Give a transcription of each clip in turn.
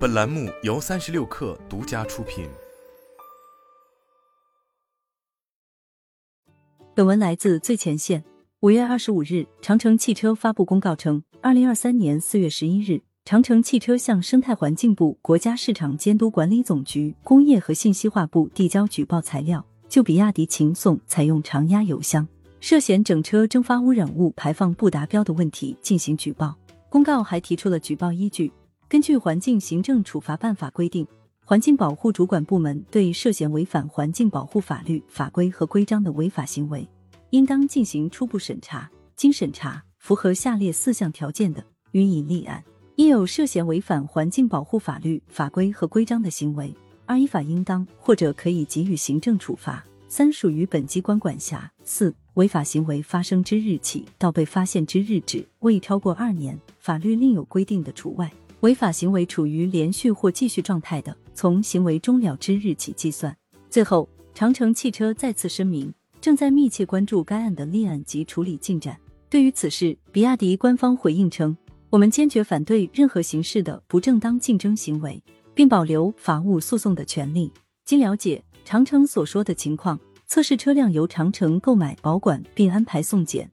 本栏目由三十六氪独家出品。本文来自最前线。五月二十五日，长城汽车发布公告称，二零二三年四月十一日，长城汽车向生态环境部、国家市场监督管理总局、工业和信息化部递交举报材料，就比亚迪秦宋采用常压油箱，涉嫌整车蒸发污染物排放不达标的问题进行举报。公告还提出了举报依据。根据《环境行政处罚办法》规定，环境保护主管部门对涉嫌违反环境保护法律法规和规章的违法行为，应当进行初步审查。经审查符合下列四项条件的，予以立案：一有涉嫌违反环境保护法律法规和规章的行为；二依法应当或者可以给予行政处罚；三属于本机关管辖；四。违法行为发生之日起到被发现之日止，未超过二年，法律另有规定的除外。违法行为处于连续或继续状态的，从行为终了之日起计算。最后，长城汽车再次声明，正在密切关注该案的立案及处理进展。对于此事，比亚迪官方回应称：“我们坚决反对任何形式的不正当竞争行为，并保留法务诉讼的权利。”经了解，长城所说的情况。测试车辆由长城购买、保管并安排送检，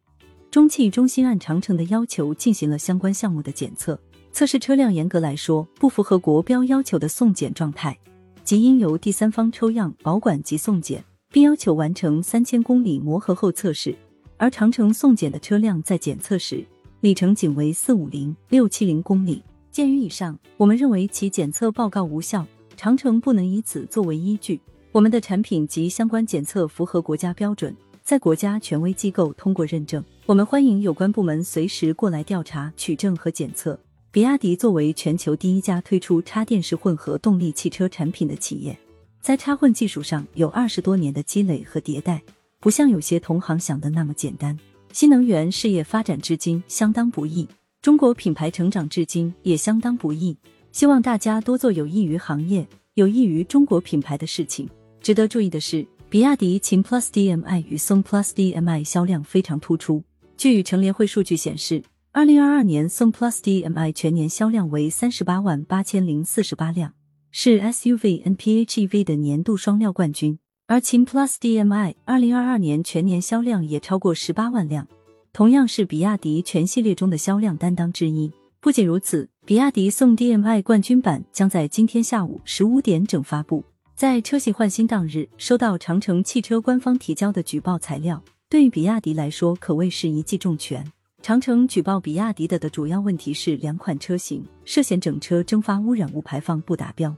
中汽中心按长城的要求进行了相关项目的检测。测试车辆严格来说不符合国标要求的送检状态，即应由第三方抽样、保管及送检，并要求完成三千公里磨合后测试。而长城送检的车辆在检测时里程仅为四五零、六七零公里。鉴于以上，我们认为其检测报告无效，长城不能以此作为依据。我们的产品及相关检测符合国家标准，在国家权威机构通过认证。我们欢迎有关部门随时过来调查、取证和检测。比亚迪作为全球第一家推出插电式混合动力汽车产品的企业，在插混技术上有二十多年的积累和迭代，不像有些同行想的那么简单。新能源事业发展至今相当不易，中国品牌成长至今也相当不易。希望大家多做有益于行业、有益于中国品牌的事情。值得注意的是，比亚迪秦 Plus DM-i 与宋 Plus DM-i 销量非常突出。据乘联会数据显示，二零二二年宋 Plus DM-i 全年销量为三十八万八千零四十八辆，是 SUV NPHEV 的年度双料冠军。而秦 Plus DM-i 二零二二年全年销量也超过十八万辆，同样是比亚迪全系列中的销量担当之一。不仅如此，比亚迪宋 DM-i 冠军版将在今天下午十五点整发布。在车型换新当日，收到长城汽车官方提交的举报材料，对于比亚迪来说可谓是一记重拳。长城举报比亚迪的的主要问题是两款车型涉嫌整车蒸发污染物排放不达标。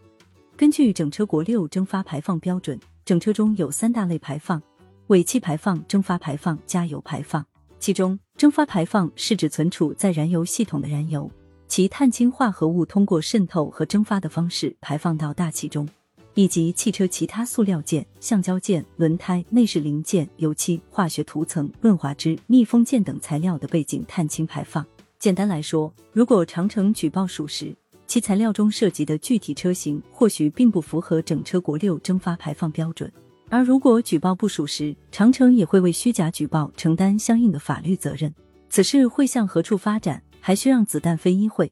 根据整车国六蒸发排放标准，整车中有三大类排放：尾气排放、蒸发排放、加油排放。其中，蒸发排放是指存储在燃油系统的燃油，其碳氢化合物通过渗透和蒸发的方式排放到大气中。以及汽车其他塑料件、橡胶件、轮胎、内饰零件、油漆、化学涂层、润滑脂、密封件等材料的背景碳氢排放。简单来说，如果长城举报属实，其材料中涉及的具体车型或许并不符合整车国六蒸发排放标准；而如果举报不属实，长城也会为虚假举报承担相应的法律责任。此事会向何处发展，还需让子弹飞一会。